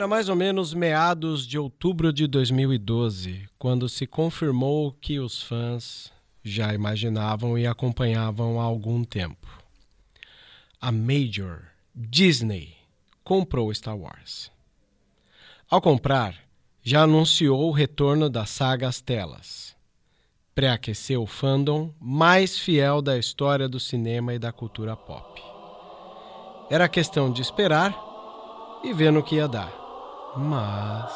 Era mais ou menos meados de outubro de 2012, quando se confirmou que os fãs já imaginavam e acompanhavam há algum tempo. A Major, Disney, comprou Star Wars. Ao comprar, já anunciou o retorno da saga às telas. Pré-aqueceu o fandom mais fiel da história do cinema e da cultura pop. Era questão de esperar e ver no que ia dar. Mas.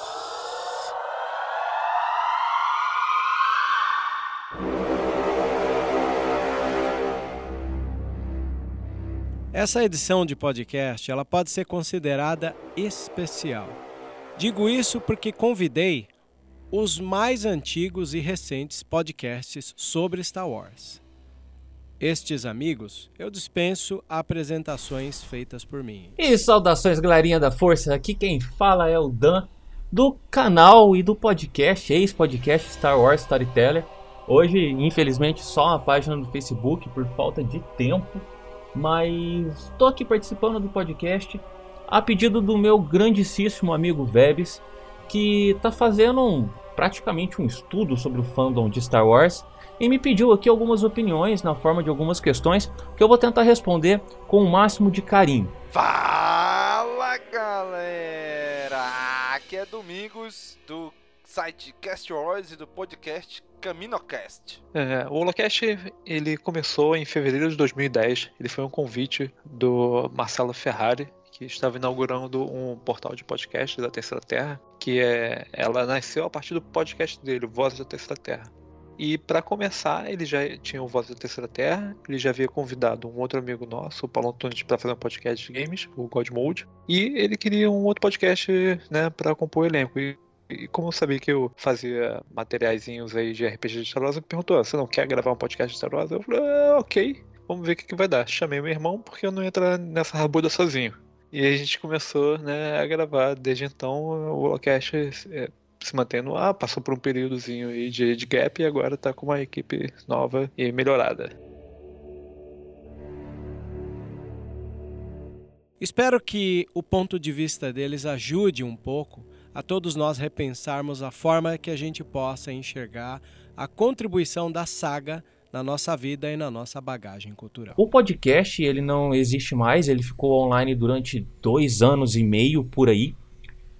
Essa edição de podcast ela pode ser considerada especial. Digo isso porque convidei os mais antigos e recentes podcasts sobre Star Wars. Estes amigos, eu dispenso apresentações feitas por mim. E saudações, galerinha da força. Aqui quem fala é o Dan, do canal e do podcast, ex-podcast Star Wars Storyteller. Hoje, infelizmente, só uma página no Facebook por falta de tempo, mas estou aqui participando do podcast a pedido do meu grandíssimo amigo Vebs, que está fazendo um, praticamente um estudo sobre o fandom de Star Wars e me pediu aqui algumas opiniões na forma de algumas questões que eu vou tentar responder com o máximo de carinho. Fala galera! Aqui é Domingos do site Cast Wars e do podcast CaminoCast. É, o Holocast ele começou em fevereiro de 2010. Ele foi um convite do Marcelo Ferrari, que estava inaugurando um portal de podcast da Terceira Terra, que é, ela nasceu a partir do podcast dele, Voz da Terceira Terra. E para começar, ele já tinha o Voz da Terceira Terra, ele já havia convidado um outro amigo nosso, o Paulo Antunes, para fazer um podcast de games, o God Mode, e ele queria um outro podcast, né, para compor o elenco. E, e como eu sabia que eu fazia materiaizinhos aí de RPG de Star Wars, ele perguntou: "Você não quer gravar um podcast de Star Wars?" Eu falei: ah, "OK, vamos ver o que, que vai dar". Chamei meu irmão porque eu não ia entrar nessa rabuda sozinho. E a gente começou, né, a gravar. Desde então, o Holocast é, se mantém no ar, passou por um períodozinho de, de gap e agora tá com uma equipe nova e melhorada. Espero que o ponto de vista deles ajude um pouco a todos nós repensarmos a forma que a gente possa enxergar a contribuição da saga na nossa vida e na nossa bagagem cultural. O podcast ele não existe mais, ele ficou online durante dois anos e meio por aí.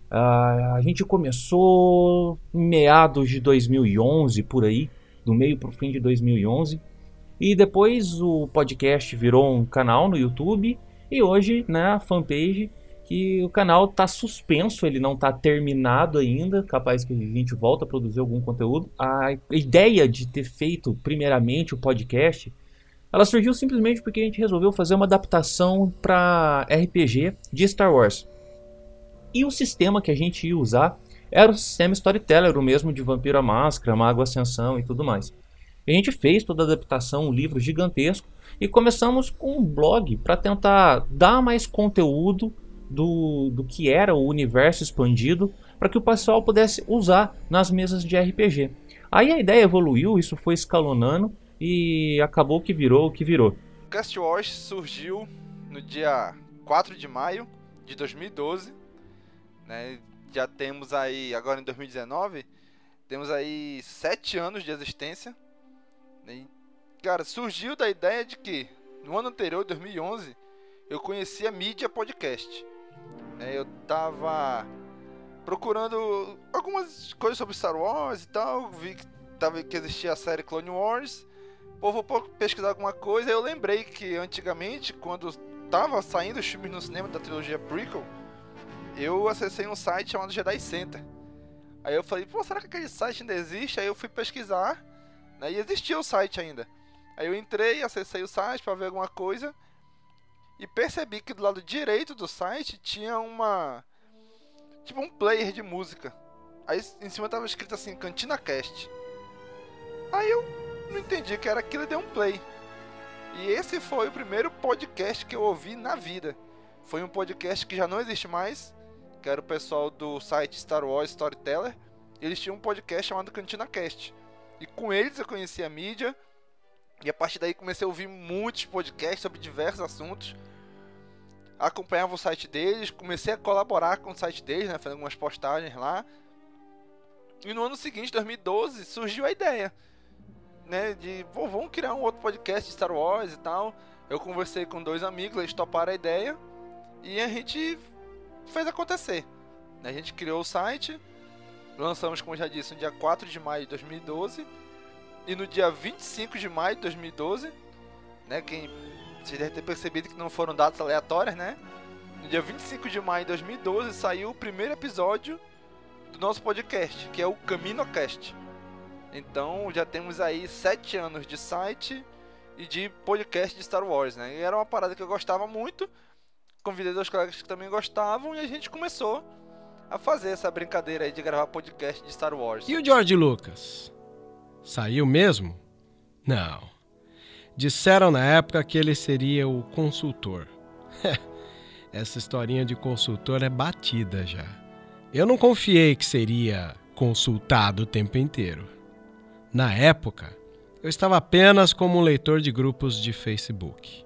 Uh, a gente começou em meados de 2011 por aí, do meio para o fim de 2011, e depois o podcast virou um canal no YouTube e hoje, né, fanpage que o canal está suspenso, ele não está terminado ainda, capaz que a gente volta a produzir algum conteúdo. A ideia de ter feito primeiramente o podcast, ela surgiu simplesmente porque a gente resolveu fazer uma adaptação para RPG de Star Wars. E o sistema que a gente ia usar era o sistema Storyteller, o mesmo de Vampiro à Máscara, Mago Ascensão e tudo mais. A gente fez toda a adaptação, um livro gigantesco, e começamos com um blog para tentar dar mais conteúdo do, do que era o universo expandido para que o pessoal pudesse usar nas mesas de RPG. Aí a ideia evoluiu, isso foi escalonando e acabou que virou o que virou. Cast Wars surgiu no dia 4 de maio de 2012, né? Já temos aí, agora em 2019, temos aí 7 anos de existência. Né? E, cara, surgiu da ideia de que no ano anterior, 2011, eu conheci a mídia podcast. É, eu tava procurando algumas coisas sobre Star Wars e tal, vi que, tava, que existia a série Clone Wars. Pô, vou pesquisar alguma coisa, eu lembrei que antigamente, quando tava saindo os filmes no cinema da trilogia prequel, eu acessei um site chamado Jedi Center. Aí eu falei, pô, será que aquele site ainda existe? Aí eu fui pesquisar, né, e existia o site ainda. Aí eu entrei, acessei o site para ver alguma coisa e percebi que do lado direito do site tinha uma tipo um player de música. Aí em cima tava escrito assim Cantina Cast. Aí eu não entendi que era aquilo e dei um play. E esse foi o primeiro podcast que eu ouvi na vida. Foi um podcast que já não existe mais, que era o pessoal do site Star Wars Storyteller. Eles tinham um podcast chamado Cantina Cast. E com eles eu conheci a mídia, e a partir daí comecei a ouvir muitos podcasts sobre diversos assuntos. Acompanhava o site deles, comecei a colaborar com o site deles, né, fazendo algumas postagens lá. E no ano seguinte, 2012, surgiu a ideia, né, de Pô, vamos criar um outro podcast de Star Wars e tal. Eu conversei com dois amigos, eles toparam a ideia e a gente fez acontecer. A gente criou o site, lançamos, como já disse, no dia 4 de maio de 2012 e no dia 25 de maio de 2012, né? Quem vocês devem ter percebido que não foram datas aleatórias, né? No dia 25 de maio de 2012 saiu o primeiro episódio do nosso podcast, que é o CaminoCast. Então já temos aí sete anos de site e de podcast de Star Wars, né? E era uma parada que eu gostava muito. Convidei dois colegas que também gostavam e a gente começou a fazer essa brincadeira aí de gravar podcast de Star Wars. E o George Lucas? Saiu mesmo? Não. Disseram na época que ele seria o consultor. Essa historinha de consultor é batida já. Eu não confiei que seria consultado o tempo inteiro. Na época, eu estava apenas como um leitor de grupos de Facebook.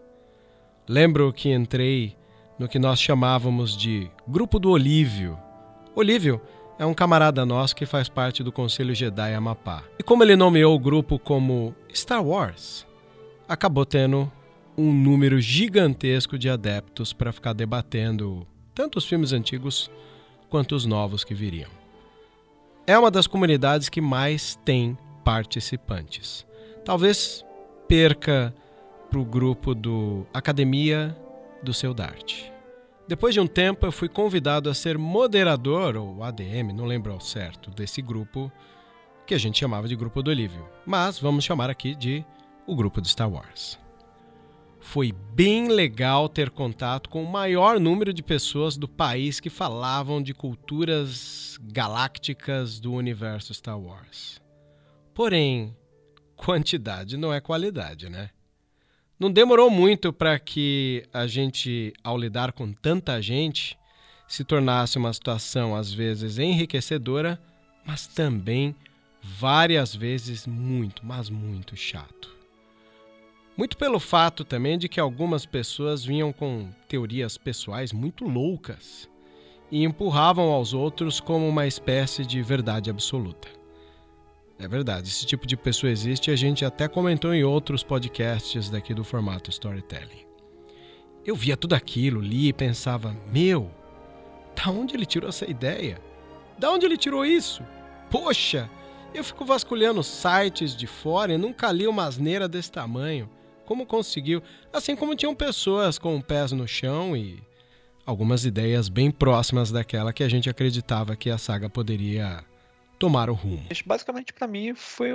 Lembro que entrei no que nós chamávamos de Grupo do Olívio. Olívio é um camarada nosso que faz parte do Conselho Jedi Amapá. E como ele nomeou o grupo como Star Wars, acabou tendo um número gigantesco de adeptos para ficar debatendo tanto os filmes antigos quanto os novos que viriam. É uma das comunidades que mais tem participantes. Talvez perca para o grupo do Academia do Seu Dart. Depois de um tempo, eu fui convidado a ser moderador, ou ADM, não lembro ao certo, desse grupo que a gente chamava de Grupo do Olívio. Mas vamos chamar aqui de o Grupo de Star Wars. Foi bem legal ter contato com o maior número de pessoas do país que falavam de culturas galácticas do universo Star Wars. Porém, quantidade não é qualidade, né? Não demorou muito para que a gente, ao lidar com tanta gente, se tornasse uma situação às vezes enriquecedora, mas também várias vezes muito, mas muito chato. Muito pelo fato também de que algumas pessoas vinham com teorias pessoais muito loucas e empurravam aos outros como uma espécie de verdade absoluta. É verdade, esse tipo de pessoa existe e a gente até comentou em outros podcasts daqui do formato storytelling. Eu via tudo aquilo, li e pensava: meu, da onde ele tirou essa ideia? Da onde ele tirou isso? Poxa, eu fico vasculhando sites de fora e nunca li uma asneira desse tamanho. Como conseguiu? Assim como tinham pessoas com pés no chão e algumas ideias bem próximas daquela que a gente acreditava que a saga poderia tomar o rumo. Basicamente, para mim, foi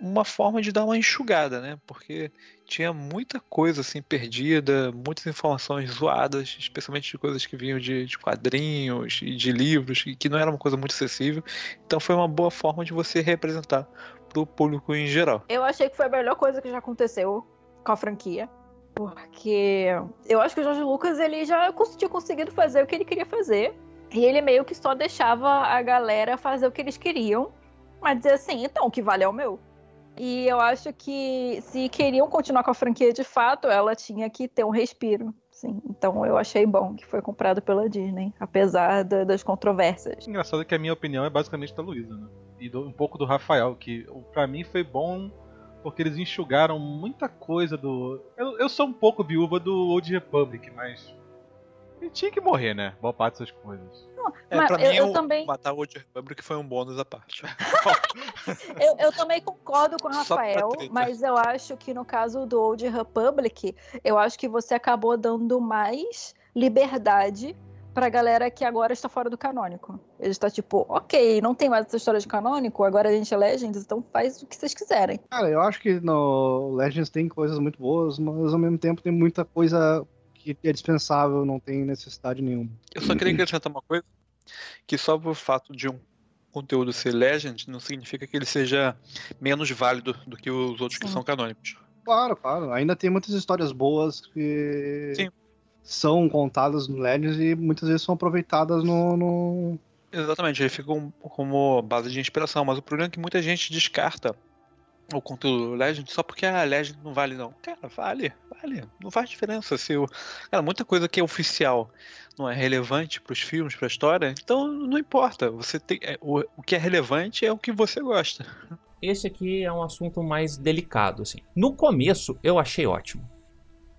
uma forma de dar uma enxugada, né? Porque tinha muita coisa assim perdida, muitas informações zoadas, especialmente de coisas que vinham de, de quadrinhos e de livros, que não era uma coisa muito acessível. Então, foi uma boa forma de você representar para o público em geral. Eu achei que foi a melhor coisa que já aconteceu com a franquia. Porque eu acho que o Jorge Lucas ele já tinha conseguido fazer o que ele queria fazer e ele meio que só deixava a galera fazer o que eles queriam, mas dizer assim, então o que vale é o meu. E eu acho que se queriam continuar com a franquia de fato, ela tinha que ter um respiro. Sim, então eu achei bom que foi comprado pela Disney, apesar da, das controvérsias. Engraçado que a minha opinião é basicamente da Luísa, né? E do, um pouco do Rafael, que para mim foi bom porque eles enxugaram muita coisa do. Eu, eu sou um pouco viúva do Old Republic, mas. Ele tinha que morrer, né? Boa parte dessas coisas. É, Mas pra eu- mim, eu também- matar o Old Republic foi um bônus à parte. Eu, eu também concordo com o Rafael, mas eu acho que no caso do Old Republic, eu acho que você acabou dando mais liberdade pra galera que agora está fora do canônico. Ele está tipo, ok, não tem mais essa história de canônico, agora a gente é Legends, então faz o que vocês quiserem. Cara, eu acho que no Legends tem coisas muito boas, mas ao mesmo tempo tem muita coisa que é dispensável, não tem necessidade nenhuma. Eu só queria acrescentar uma coisa, que só por fato de um conteúdo ser Legend, não significa que ele seja menos válido do que os outros que Sim. são canônicos. Claro, claro. Ainda tem muitas histórias boas que Sim. são contadas no Legends e muitas vezes são aproveitadas no. no- Exatamente, ele fica um- como base de inspiração, mas o problema é que muita gente descarta o conteúdo Legend só porque a Legend não vale não. Cara, vale, vale, não faz diferença se o cara, muita coisa que é oficial não é relevante para os filmes, para a história, então não importa. Você tem é, o, o que é relevante é o que você gosta. Esse aqui é um assunto mais delicado, assim. No começo, eu achei ótimo.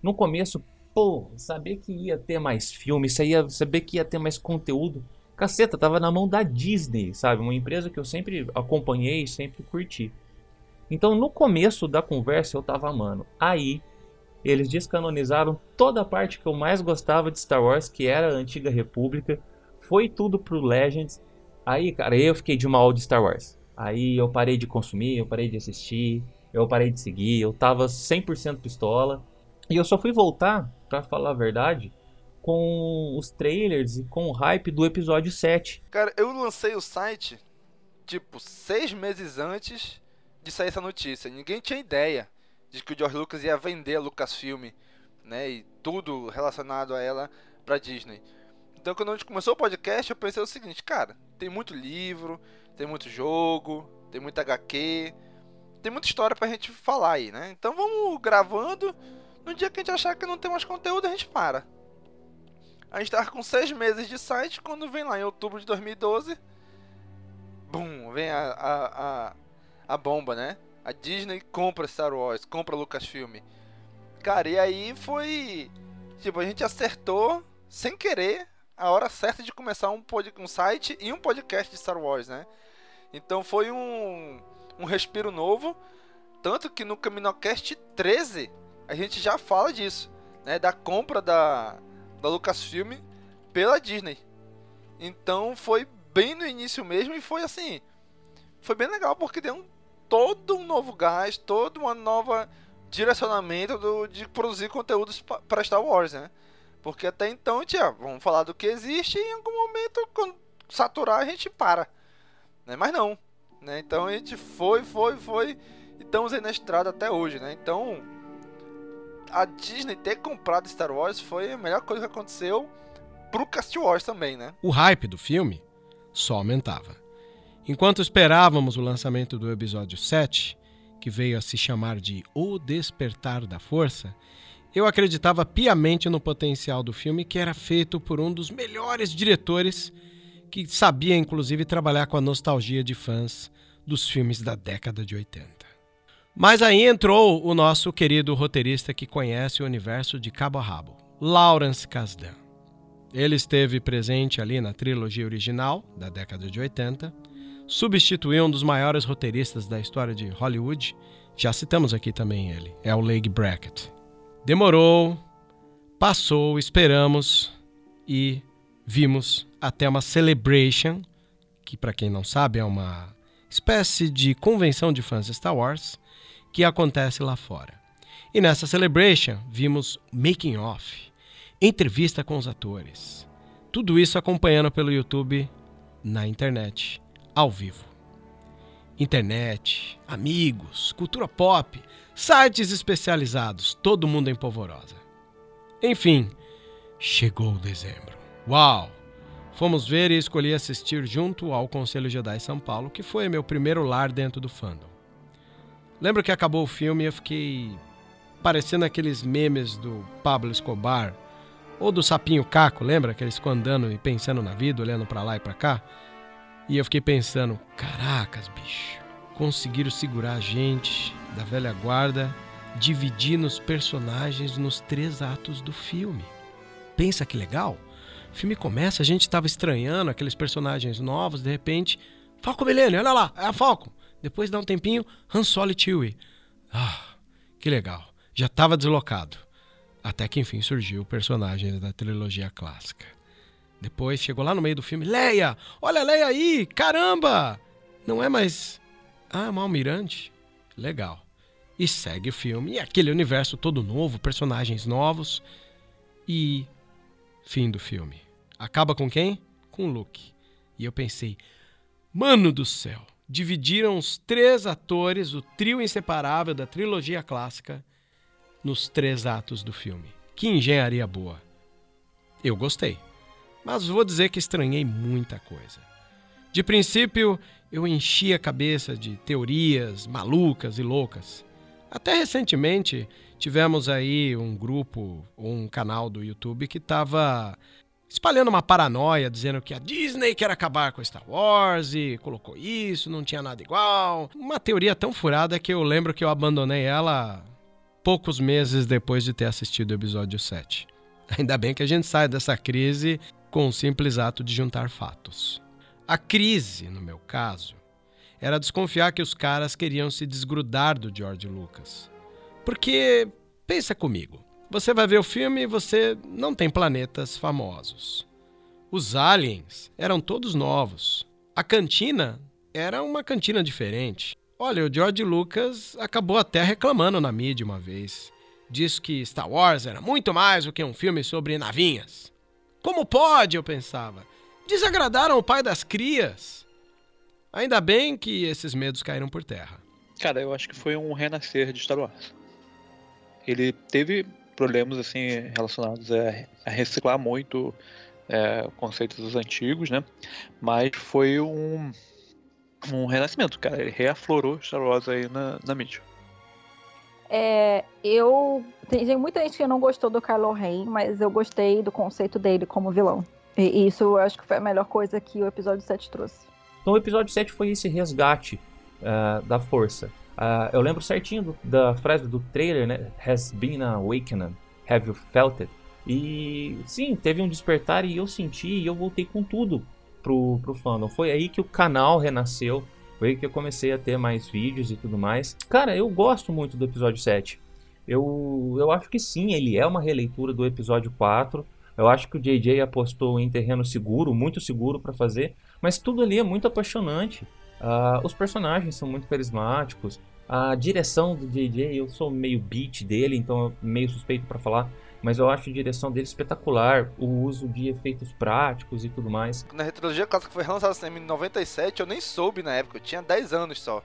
No começo, pô, saber que ia ter mais filme, ia saber que ia ter mais conteúdo. Caceta, tava na mão da Disney, sabe? Uma empresa que eu sempre acompanhei, sempre curti. Então, no começo da conversa, eu tava amando. Aí, eles descanonizaram toda a parte que eu mais gostava de Star Wars, que era a Antiga República. Foi tudo pro Legends. Aí, cara, eu fiquei de mal de Star Wars. Aí eu parei de consumir, eu parei de assistir, eu parei de seguir, eu tava 100% pistola. E eu só fui voltar, pra falar a verdade, com os trailers e com o hype do episódio 7. Cara, eu lancei o site, tipo, seis meses antes de sair essa notícia. Ninguém tinha ideia de que o George Lucas ia vender a Lucasfilm, né? E tudo relacionado a ela pra Disney. Então, quando a gente começou o podcast, eu pensei o seguinte, cara, tem muito livro, tem muito jogo, tem muita HQ, tem muita história pra gente falar aí, né? Então vamos gravando. No dia que a gente achar que não tem mais conteúdo, a gente para. A gente tava com seis meses de site, quando vem lá em outubro de 2012, bum, vem a, a, a, a bomba, né? A Disney compra Star Wars, compra Lucasfilm. Cara, e aí foi. Tipo, a gente acertou, sem querer, a hora certa de começar um, pod, um site e um podcast de Star Wars, né? Então foi um, um respiro novo. Tanto que no CaminoCast 13 a gente já fala disso, né? Da compra da, da Lucasfilm pela Disney. Então foi bem no início mesmo e foi assim. Foi bem legal porque deu um, todo um novo gás, todo uma nova direcionamento do, de produzir conteúdos para Star Wars, né? Porque até então, tia, vamos falar do que existe e em algum momento, quando saturar, a gente para. Né? Mas não. Né? Então a gente foi, foi, foi. E estamos aí na estrada até hoje, né? Então. A Disney ter comprado Star Wars foi a melhor coisa que aconteceu pro Cast Wars também, né? O hype do filme só aumentava. Enquanto esperávamos o lançamento do episódio 7, que veio a se chamar de O Despertar da Força, eu acreditava piamente no potencial do filme, que era feito por um dos melhores diretores que sabia inclusive trabalhar com a nostalgia de fãs dos filmes da década de 80. Mas aí entrou o nosso querido roteirista que conhece o universo de cabo a rabo, Lawrence Kasdan. Ele esteve presente ali na trilogia original, da década de 80, substituiu um dos maiores roteiristas da história de Hollywood, já citamos aqui também ele, é o Leigh Brackett. Demorou, passou, esperamos e vimos até uma celebration, que para quem não sabe é uma espécie de convenção de fãs de Star Wars, que acontece lá fora. E nessa celebration vimos making off, entrevista com os atores. Tudo isso acompanhando pelo YouTube na internet, ao vivo. Internet, amigos, cultura pop, sites especializados, todo mundo em polvorosa. Enfim, chegou dezembro. Uau! Fomos ver e escolhi assistir junto ao Conselho Jedi São Paulo, que foi meu primeiro lar dentro do fandom. Lembro que acabou o filme e eu fiquei parecendo aqueles memes do Pablo Escobar ou do Sapinho Caco, lembra? Que eles ficam andando e pensando na vida, olhando para lá e para cá. E eu fiquei pensando, caracas, bicho, conseguiram segurar a gente da velha guarda, dividindo os personagens nos três atos do filme. Pensa que legal? O filme começa, a gente estava estranhando aqueles personagens novos, de repente, Falcon Millennium, olha lá, é a Falcon. Depois dá um tempinho, Han Solo e Chewie. Ah, que legal. Já estava deslocado. Até que enfim surgiu o personagem da trilogia clássica. Depois chegou lá no meio do filme, Leia! Olha a Leia aí! Caramba! Não é mais. Ah, é uma almirante? Legal. E segue o filme. E aquele universo todo novo, personagens novos. E. Fim do filme. Acaba com quem? Com Luke. E eu pensei, mano do céu! Dividiram os três atores, o trio inseparável da trilogia clássica, nos três atos do filme. Que engenharia boa! Eu gostei, mas vou dizer que estranhei muita coisa. De princípio, eu enchi a cabeça de teorias malucas e loucas. Até recentemente tivemos aí um grupo, um canal do YouTube que estava espalhando uma paranoia, dizendo que a Disney quer acabar com Star Wars e colocou isso, não tinha nada igual. Uma teoria tão furada que eu lembro que eu abandonei ela poucos meses depois de ter assistido o episódio 7. Ainda bem que a gente sai dessa crise com o simples ato de juntar fatos. A crise, no meu caso, era desconfiar que os caras queriam se desgrudar do George Lucas. Porque, pensa comigo, você vai ver o filme e você não tem planetas famosos. Os aliens eram todos novos. A cantina era uma cantina diferente. Olha, o George Lucas acabou até reclamando na mídia uma vez. Disse que Star Wars era muito mais do que um filme sobre navinhas. Como pode, eu pensava. Desagradaram o pai das crias. Ainda bem que esses medos caíram por terra. Cara, eu acho que foi um renascer de Star Wars. Ele teve problemas assim relacionados a, reciclar muito é, conceitos dos antigos, né? Mas foi um, um renascimento, cara. Ele reaflorou Star Wars aí na, na mídia. É, eu. Tem, muita gente que não gostou do Kylo Ren, mas eu gostei do conceito dele como vilão. E isso eu acho que foi a melhor coisa que o episódio 7 trouxe. Então o episódio 7 foi esse resgate uh, da força. Uh, eu lembro certinho do, da frase do trailer, né? Has been awakened. Have you felt it? E sim, teve um despertar e eu senti e eu voltei com tudo pro, pro fandom. Foi aí que o canal renasceu. Foi que eu comecei a ter mais vídeos e tudo mais. Cara, eu gosto muito do episódio 7. Eu, eu acho que sim, ele é uma releitura do episódio 4. Eu acho que o JJ apostou em terreno seguro, muito seguro para fazer, mas tudo ali é muito apaixonante. Uh, os personagens são muito carismáticos. A direção do JJ, eu sou meio beat dele, então meio suspeito para falar, mas eu acho a direção dele espetacular, o uso de efeitos práticos e tudo mais. Na trilogia clássica foi lançada em 97, eu nem soube na época, eu tinha 10 anos só.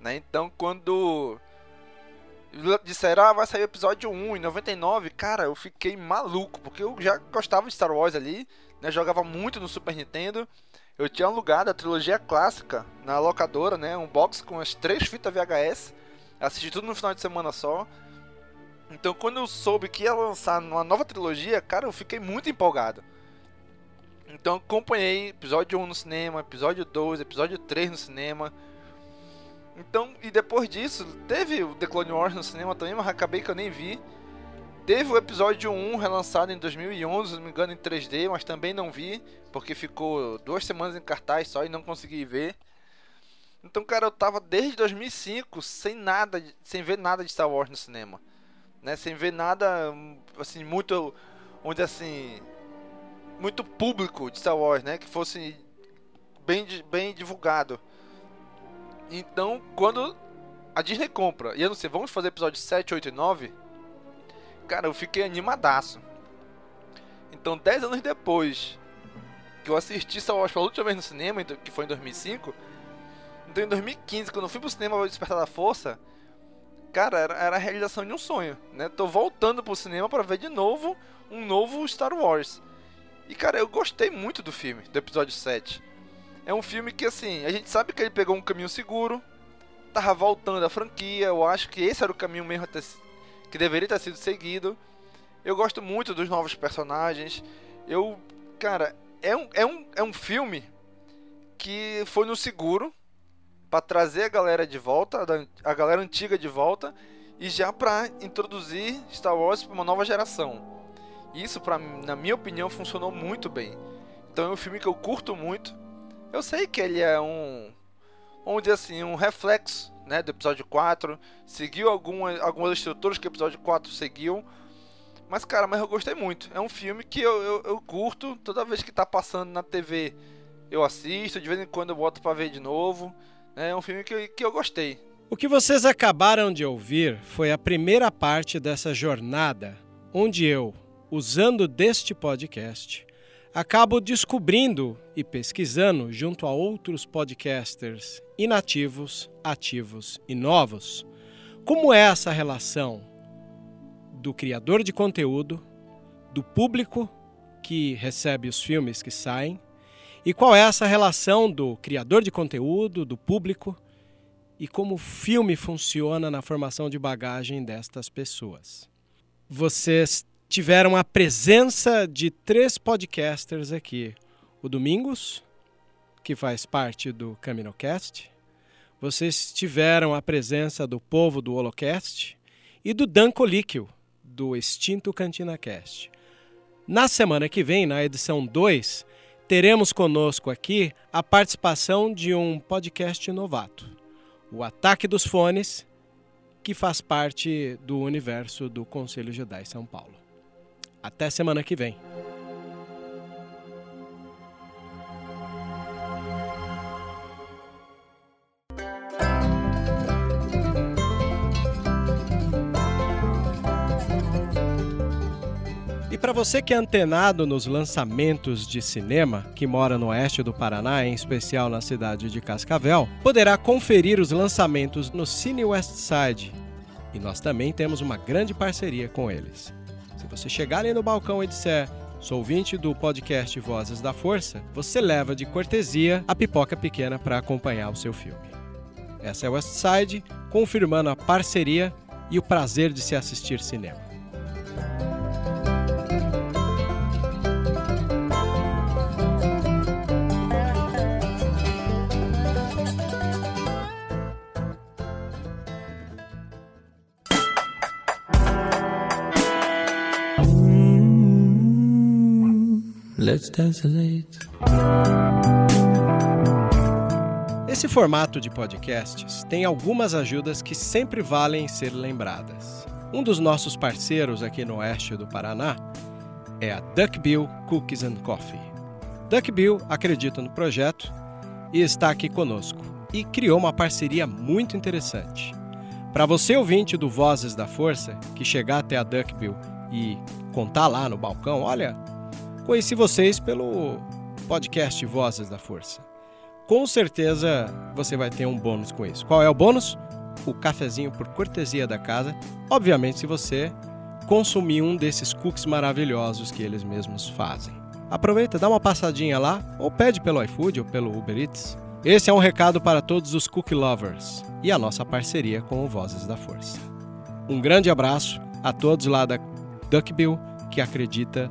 Né? Então quando disseram, ah, vai sair o episódio 1 em 99, cara, eu fiquei maluco, porque eu já gostava de Star Wars ali, né? Jogava muito no Super Nintendo. Eu tinha alugado a trilogia clássica na locadora, né? Um box com as três fitas VHS. Assisti tudo no final de semana só. Então, quando eu soube que ia lançar uma nova trilogia, cara, eu fiquei muito empolgado. Então, acompanhei episódio 1 no cinema, episódio 2, episódio 3 no cinema. Então, e depois disso, teve o The Clone Wars no cinema também, mas acabei que eu nem vi. Teve o episódio 1 relançado em 2011, se não me engano, em 3D, mas também não vi, porque ficou duas semanas em cartaz só e não consegui ver. Então, cara, eu tava desde 2005 sem nada, sem ver nada de Star Wars no cinema, né? Sem ver nada, assim, muito, onde assim, muito público de Star Wars, né? Que fosse bem, bem divulgado. Então, quando a Disney compra, e eu não sei, vamos fazer episódio 7, 8 e 9? Cara, eu fiquei animadaço. Então, 10 anos depois que eu assisti Star Wars pela última vez no cinema, então, que foi em 2005, então em 2015, quando eu fui pro cinema Despertar da Força, cara, era, era, a realização de um sonho, né? Tô voltando pro cinema para ver de novo um novo Star Wars. E cara, eu gostei muito do filme, do episódio 7. É um filme que, assim, a gente sabe que ele pegou um caminho seguro, tava voltando a franquia, eu acho que esse era o caminho mesmo que deveria ter sido seguido. Eu gosto muito dos novos personagens. Eu, cara, é um, é um, é um filme que foi no seguro para trazer a galera de volta, a galera antiga de volta e já para introduzir Star Wars para uma nova geração. Isso, na minha opinião, funcionou muito bem. Então é um filme que eu curto muito. Eu sei que ele é um, dizer assim, um reflexo né, do episódio 4. Seguiu alguma, algumas estruturas que o episódio 4 seguiu. Mas, cara, mas eu gostei muito. É um filme que eu, eu, eu curto. Toda vez que tá passando na TV, eu assisto. De vez em quando eu boto pra ver de novo. É um filme que, que eu gostei. O que vocês acabaram de ouvir foi a primeira parte dessa jornada, onde eu, usando deste podcast, acabo descobrindo e pesquisando junto a outros podcasters inativos, ativos e novos como é essa relação do criador de conteúdo, do público que recebe os filmes que saem, e qual é essa relação do criador de conteúdo, do público, e como o filme funciona na formação de bagagem destas pessoas. Vocês tiveram a presença de três podcasters aqui: o Domingos, que faz parte do CaminoCast, vocês tiveram a presença do povo do Holocast e do Dan Colíquio, do extinto Cantina Cast. Na semana que vem, na edição 2, teremos conosco aqui a participação de um podcast novato, o Ataque dos Fones, que faz parte do universo do Conselho Jedi São Paulo. Até semana que vem. Você que é antenado nos lançamentos de cinema, que mora no oeste do Paraná, em especial na cidade de Cascavel, poderá conferir os lançamentos no Cine Westside. E nós também temos uma grande parceria com eles. Se você chegar ali no balcão e disser Sou ouvinte do podcast Vozes da Força. Você leva de cortesia a pipoca pequena para acompanhar o seu filme. Essa é Westside, confirmando a parceria e o prazer de se assistir cinema. Let's Esse formato de podcasts tem algumas ajudas que sempre valem ser lembradas. Um dos nossos parceiros aqui no oeste do Paraná é a Duckbill Cookies and Coffee. Duckbill acredita no projeto e está aqui conosco e criou uma parceria muito interessante. Para você ouvinte do Vozes da Força que chegar até a Duckbill e contar lá no balcão, olha, Conheci vocês pelo podcast Vozes da Força. Com certeza você vai ter um bônus com isso. Qual é o bônus? O cafezinho por cortesia da casa. Obviamente, se você consumir um desses cookies maravilhosos que eles mesmos fazem. Aproveita, dá uma passadinha lá, ou pede pelo iFood ou pelo Uber Eats. Esse é um recado para todos os cookie lovers e a nossa parceria com o Vozes da Força. Um grande abraço a todos lá da Duckbill que acredita